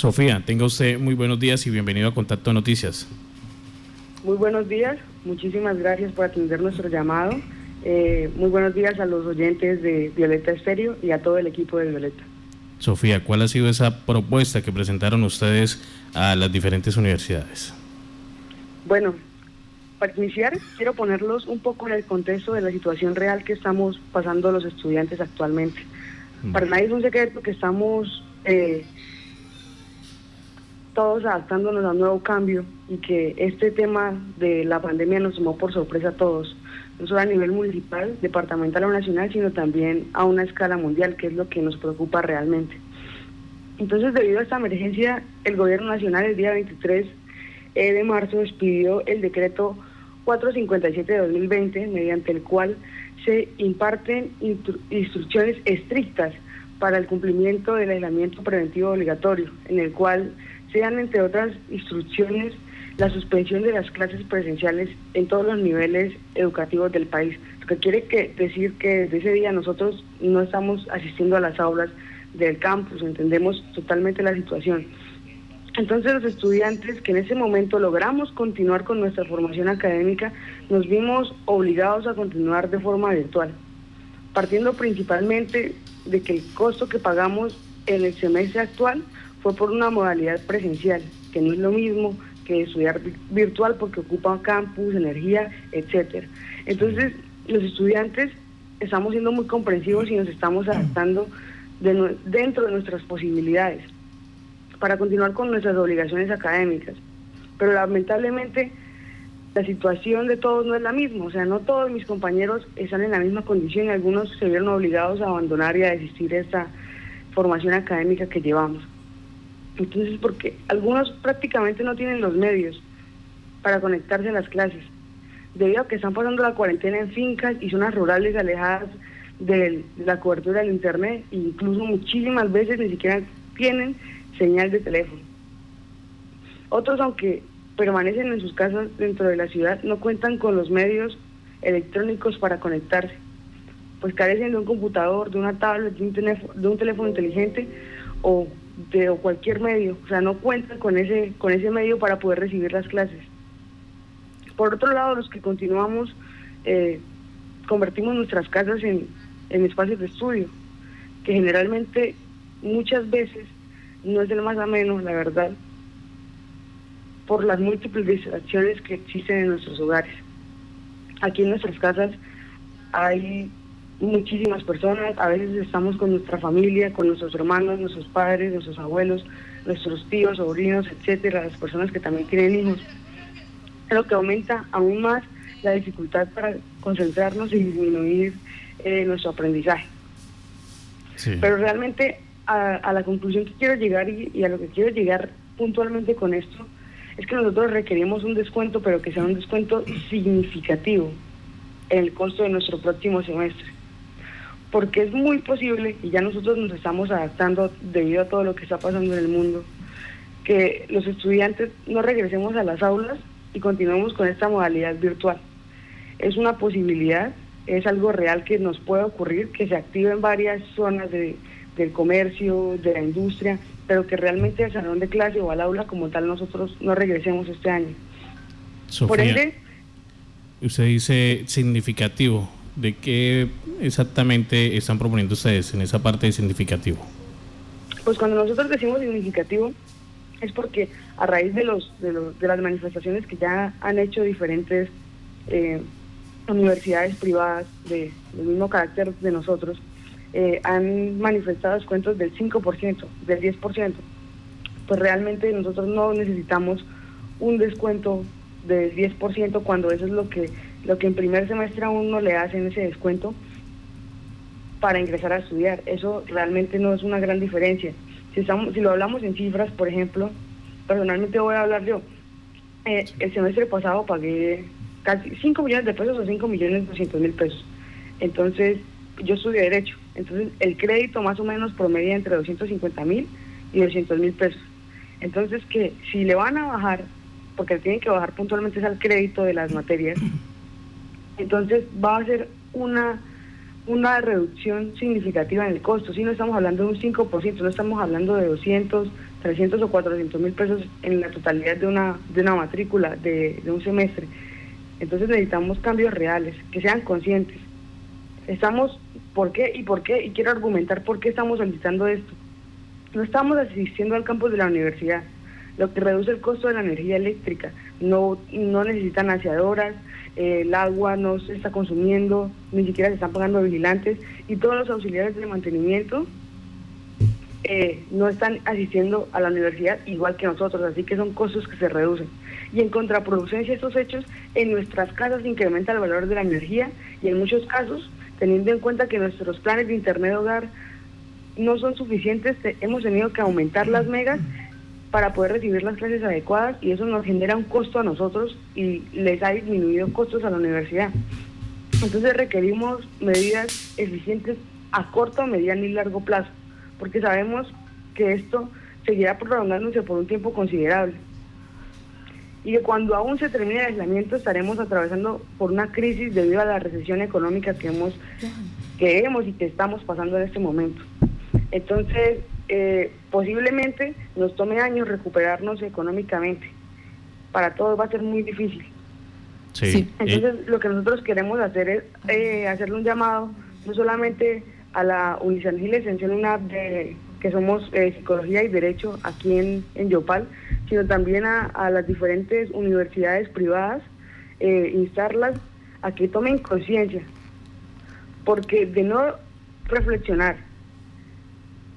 Sofía, tenga usted muy buenos días y bienvenido a Contacto Noticias. Muy buenos días, muchísimas gracias por atender nuestro llamado. Eh, muy buenos días a los oyentes de Violeta Estéreo y a todo el equipo de Violeta. Sofía, ¿cuál ha sido esa propuesta que presentaron ustedes a las diferentes universidades? Bueno, para iniciar, quiero ponerlos un poco en el contexto de la situación real que estamos pasando los estudiantes actualmente. Para nadie es un secreto que estamos eh, todos adaptándonos a un nuevo cambio y que este tema de la pandemia nos tomó por sorpresa a todos, no solo a nivel municipal, departamental o nacional, sino también a una escala mundial, que es lo que nos preocupa realmente. Entonces, debido a esta emergencia, el gobierno nacional el día 23 eh, de marzo despidió el decreto 457 de 2020, mediante el cual se imparten instrucciones estrictas para el cumplimiento del aislamiento preventivo obligatorio, en el cual sean, entre otras instrucciones, la suspensión de las clases presenciales en todos los niveles educativos del país. Lo que quiere decir que desde ese día nosotros no estamos asistiendo a las aulas del campus, entendemos totalmente la situación. Entonces los estudiantes que en ese momento logramos continuar con nuestra formación académica, nos vimos obligados a continuar de forma virtual, partiendo principalmente de que el costo que pagamos en el semestre actual fue por una modalidad presencial, que no es lo mismo que estudiar virtual porque ocupa campus, energía, etcétera. Entonces, los estudiantes estamos siendo muy comprensivos y nos estamos adaptando dentro de nuestras posibilidades para continuar con nuestras obligaciones académicas. Pero lamentablemente la situación de todos no es la misma, o sea, no todos mis compañeros están en la misma condición algunos se vieron obligados a abandonar y a desistir de esta formación académica que llevamos. Entonces, porque algunos prácticamente no tienen los medios para conectarse a las clases, debido a que están pasando la cuarentena en fincas y zonas rurales alejadas de la cobertura del Internet, e incluso muchísimas veces ni siquiera tienen señal de teléfono. Otros, aunque permanecen en sus casas dentro de la ciudad, no cuentan con los medios electrónicos para conectarse, pues carecen de un computador, de una tablet, de un, de un teléfono inteligente o de cualquier medio, o sea, no cuentan con ese, con ese medio para poder recibir las clases. Por otro lado, los que continuamos, eh, convertimos nuestras casas en, en espacios de estudio, que generalmente muchas veces no es el más ameno, la verdad, por las múltiples distracciones que existen en nuestros hogares. Aquí en nuestras casas hay muchísimas personas, a veces estamos con nuestra familia, con nuestros hermanos, nuestros padres, nuestros abuelos, nuestros tíos, sobrinos, etcétera, las personas que también tienen hijos, lo que aumenta aún más la dificultad para concentrarnos y disminuir eh, nuestro aprendizaje. Pero realmente a, la conclusión que quiero llegar y, a lo que quiero llegar puntualmente con esto es que nosotros requerimos un descuento, pero que sea un descuento significativo en el costo de nuestro próximo semestre porque es muy posible, y ya nosotros nos estamos adaptando debido a todo lo que está pasando en el mundo, que los estudiantes no regresemos a las aulas y continuemos con esta modalidad virtual. Es una posibilidad, es algo real que nos puede ocurrir, que se active en varias zonas del comercio, de la industria, pero que realmente al salón de clase o al aula como tal nosotros no regresemos este año. Por ende, usted dice significativo. ¿De qué exactamente están proponiendo ustedes en esa parte de significativo? Pues cuando nosotros decimos significativo es porque a raíz de los de, las manifestaciones que ya han hecho diferentes eh, universidades privadas de, del mismo carácter de nosotros, eh, han manifestado descuentos del 5%, del 10%. Pues realmente nosotros no necesitamos un descuento del 10% cuando eso es lo que lo que en primer semestre a uno le hacen ese descuento para ingresar a estudiar. Eso realmente no es una gran diferencia. Si, estamos, si lo hablamos en cifras, por ejemplo, personalmente voy a hablar yo. Eh, el semestre pasado pagué casi 5 millones de pesos o 5 millones 200 mil pesos. Entonces, yo estudié Derecho. Entonces, el crédito más o menos promedia entre 250 mil y 200 mil pesos. Entonces, que si le van a bajar, porque tienen que bajar puntualmente es al crédito de las materias, entonces va a ser una, una reducción significativa en el costo. Si no estamos hablando de un 5%, no estamos hablando de 200, 300 o 400 mil pesos en la totalidad de una, de una matrícula de, un semestre. Entonces necesitamos cambios reales, que sean conscientes. Estamos, ¿por qué y por qué? Y quiero argumentar por qué estamos solicitando esto. No estamos asistiendo al campus de la universidad, lo que reduce el costo de la energía eléctrica. No, no necesitan aseadoras, el agua no se está consumiendo, ni siquiera se están pagando vigilantes y todos los auxiliares de mantenimiento eh, no están asistiendo a la universidad igual que nosotros, así que son costos que se reducen. Y en contraproducencia estos hechos, en nuestras casas incrementa el valor de la energía y en muchos casos, teniendo en cuenta que nuestros planes de Internet hogar no son suficientes, hemos tenido que aumentar las megas para poder recibir las clases adecuadas y eso nos genera un costo a nosotros y les ha disminuido costos a la universidad. Entonces requerimos medidas eficientes a corto, mediano y largo plazo, porque sabemos que esto seguirá prolongándose por un tiempo considerable. Y que cuando aún se termine el aislamiento estaremos atravesando por una crisis debido a la recesión económica que hemos, que hemos y que estamos pasando en este momento. Entonces, eh, posiblemente nos tome años recuperarnos económicamente. Para todos va a ser muy difícil. Sí. Entonces, lo que nosotros queremos hacer es eh, hacerle un llamado, no solamente a la Unisan Gil Extensión UNAP, de, que somos eh, Psicología y Derecho aquí en, en Yopal, sino también a, las diferentes universidades privadas, instarlas a que tomen conciencia, porque de no reflexionar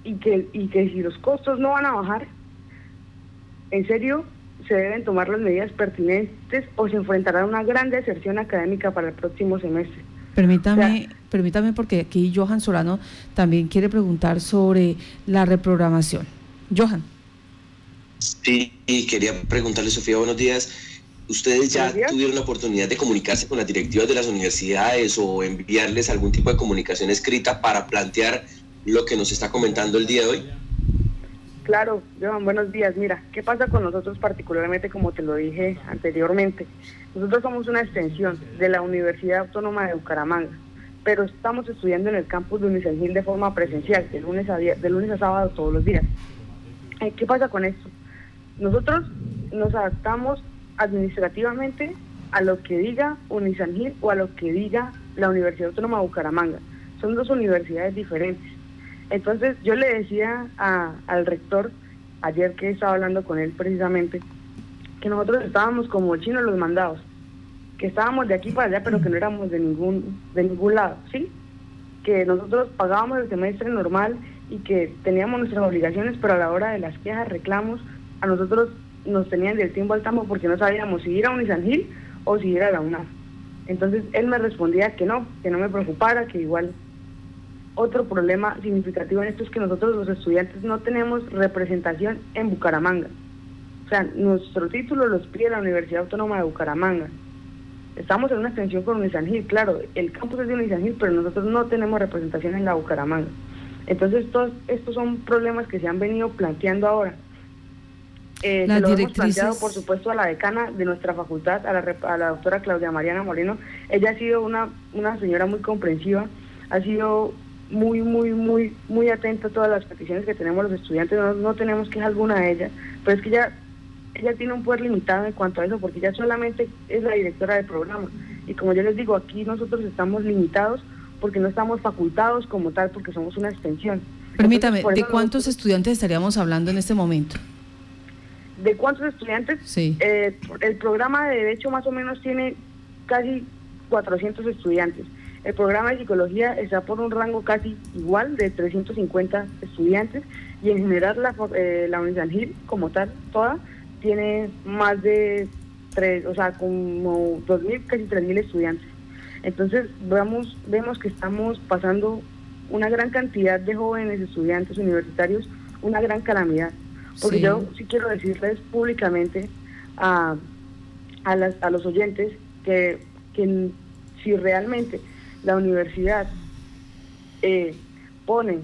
y que, y que si los costos no van a bajar, en serio se deben tomar las medidas pertinentes o se enfrentará a una gran deserción académica para el próximo semestre. Permítame, permítame porque aquí Johan Solano también quiere preguntar sobre la reprogramación. Johan. Sí, quería preguntarle, Sofía, buenos días. ¿Ustedes ya tuvieron la oportunidad de comunicarse con las directivas de las universidades o enviarles algún tipo de comunicación escrita para plantear lo que nos está comentando el día de hoy? Claro, Johan, buenos días. Mira, ¿qué pasa con nosotros particularmente, como te lo dije anteriormente? Nosotros somos una extensión de la Universidad Autónoma de Bucaramanga, pero estamos estudiando en el campus de Unicengil de forma presencial, de lunes a, de lunes a sábado todos los días. Eh, ¿Qué pasa con esto? Nosotros nos adaptamos administrativamente a lo que diga Unicengil o a lo que diga la Universidad Autónoma de Bucaramanga. Son dos universidades diferentes. Entonces yo le decía al rector, ayer que estaba hablando con él precisamente, que nosotros estábamos como chinos los mandados, que estábamos de aquí para allá, pero que no éramos de ningún, de ningún lado, ¿sí? Que nosotros pagábamos el semestre normal y que teníamos nuestras obligaciones, pero a la hora de las quejas, reclamos, a nosotros nos tenían del tiempo al tambo porque no sabíamos si ir a Unisangil o si ir a la UNAM. Entonces él me respondía que no, que no me preocupara, que igual otro problema significativo en esto es que nosotros los estudiantes no tenemos representación en Bucaramanga. O sea, nuestro título los pide la Universidad Autónoma de Bucaramanga. Estamos en una extensión con Unisangil, claro, el campus es de Unisangil, pero nosotros no tenemos representación en la Bucaramanga. Entonces, todos estos son problemas que se han venido planteando ahora. Eh, se lo hemos planteado, por supuesto, a la decana de nuestra facultad, a la, a la doctora Claudia Mariana Moreno. Ella ha sido una, una señora muy comprensiva, ha sido muy, muy, muy, muy atenta a todas las peticiones que tenemos los estudiantes, no, tenemos queja alguna de ella, pero es que ella, ella tiene un poder limitado en cuanto a eso, porque ella solamente es la directora del programa. Y como yo les digo, aquí nosotros estamos limitados porque no estamos facultados como tal, porque somos una extensión. Permítame, ¿de cuántos estudiantes estaríamos hablando en este momento? ¿De cuántos estudiantes? Sí. Eh, el programa de Derecho más o menos tiene casi 400 estudiantes. El programa de psicología está por un rango casi igual de 350 estudiantes y en general la, eh, la como tal, toda, tiene más de tres, o sea, como 2.000, casi 3.000 estudiantes. Entonces vemos, vemos que estamos pasando una gran cantidad de jóvenes estudiantes universitarios, una gran calamidad. Porque yo sí quiero decirles públicamente a, a, las, a los oyentes que, que si realmente la universidad eh, pone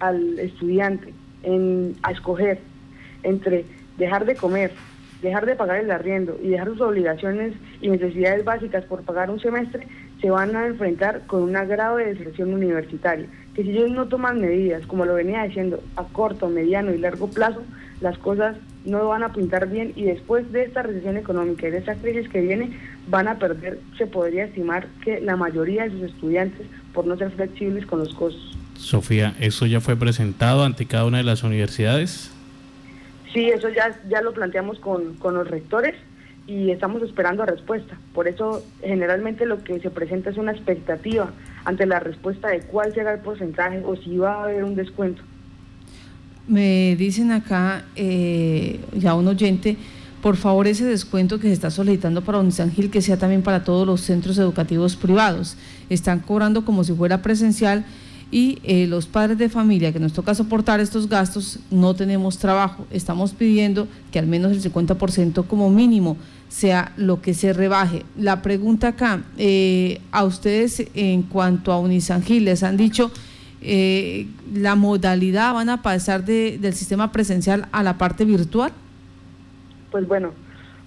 al estudiante en, a escoger entre dejar de comer, dejar de pagar el arriendo y dejar sus obligaciones y necesidades básicas por pagar un semestre, se van a enfrentar con un grado de deserción universitaria, que si ellos no toman medidas, como lo venía diciendo, a corto, mediano y largo plazo, las cosas no van a pintar bien y después de esta recesión económica y de esta crisis que viene, van a perder, se podría estimar que la mayoría de sus estudiantes por no ser flexibles con los costos. Sofía, ¿eso ya fue presentado ante cada una de las universidades? Sí, eso ya, ya lo planteamos con, con los rectores y estamos esperando respuesta. Por eso generalmente lo que se presenta es una expectativa ante la respuesta de cuál será el porcentaje o si va a haber un descuento. Me dicen acá eh, ya un oyente, por favor ese descuento que se está solicitando para Unisangil que sea también para todos los centros educativos privados. Están cobrando como si fuera presencial y eh, los padres de familia que nos toca soportar estos gastos no tenemos trabajo. Estamos pidiendo que al menos el 50% como mínimo sea lo que se rebaje. La pregunta acá, eh, a ustedes en cuanto a Unisangil, les han dicho eh, la modalidad van a pasar de, del sistema presencial a la parte virtual. Pues bueno,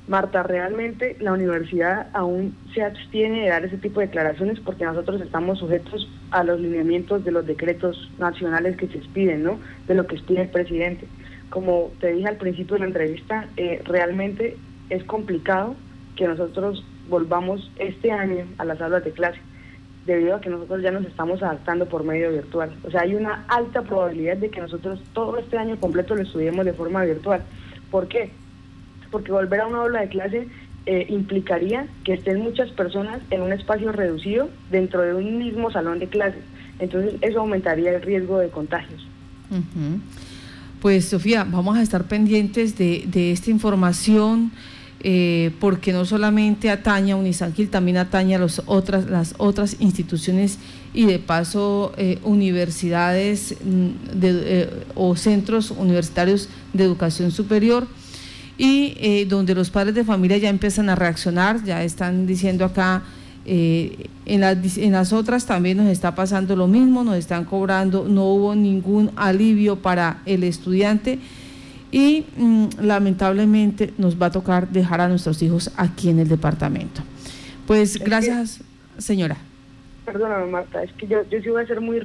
Marta, realmente la universidad aún se abstiene de dar ese tipo de declaraciones porque nosotros estamos sujetos a los lineamientos de los decretos nacionales que se expiden, ¿no? De lo que expide el presidente. Como te dije al principio de la entrevista, eh, realmente es complicado que nosotros volvamos este año a las aulas de clase, debido a que nosotros ya nos estamos adaptando por medio virtual. O sea, hay una alta probabilidad de que nosotros todo este año completo lo estudiemos de forma virtual. ¿Por qué? Porque volver a una aula de clase eh, implicaría que estén muchas personas en un espacio reducido dentro de un mismo salón de clases. Entonces eso aumentaría el riesgo de contagios. Pues Sofía, vamos a estar pendientes de, de esta información. Eh, porque no solamente atañe a Unisangil, también atañe a los otras, las otras instituciones y de paso eh, universidades mm, o centros universitarios de educación superior y eh, donde los padres de familia ya empiezan a reaccionar, ya están diciendo acá, eh, en, las, en las otras también nos está pasando lo mismo, nos están cobrando, no hubo ningún alivio para el estudiante y mm, lamentablemente nos va a tocar dejar a nuestros hijos aquí en el departamento. Pues gracias, señora. Perdóname, Marta, es que yo, yo sí voy a ser muy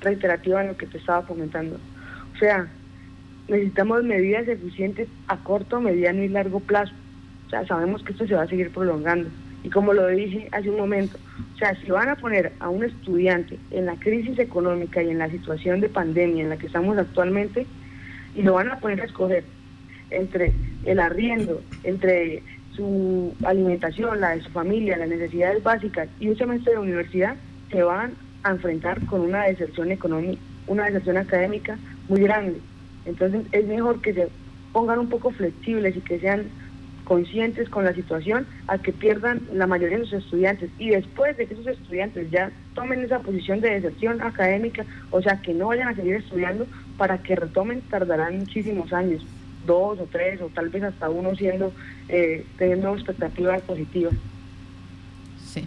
reiterativa en lo que te estaba comentando. O sea, necesitamos medidas eficientes a corto, mediano y largo plazo. O sea, sabemos que esto se va a seguir prolongando. Y como lo dije hace un momento, o sea, si van a poner a un estudiante en la crisis económica y en la situación de pandemia en la que estamos actualmente, y lo van a poner a escoger entre el arriendo, entre su alimentación, la de su familia, las necesidades básicas y un semestre de universidad, se van a enfrentar con una deserción económica, una deserción académica muy grande. Entonces es mejor que se pongan un poco flexibles y que sean conscientes con la situación a que pierdan la mayoría de sus estudiantes y después de que esos estudiantes ya tomen esa posición de deserción académica, o sea, que no vayan a seguir estudiando para que retomen tardarán muchísimos años, dos o tres o tal vez hasta uno siendo eh, teniendo expectativas positivas. Sí.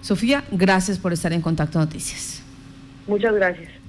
Sofía, gracias por estar en Contacto Noticias. Muchas gracias.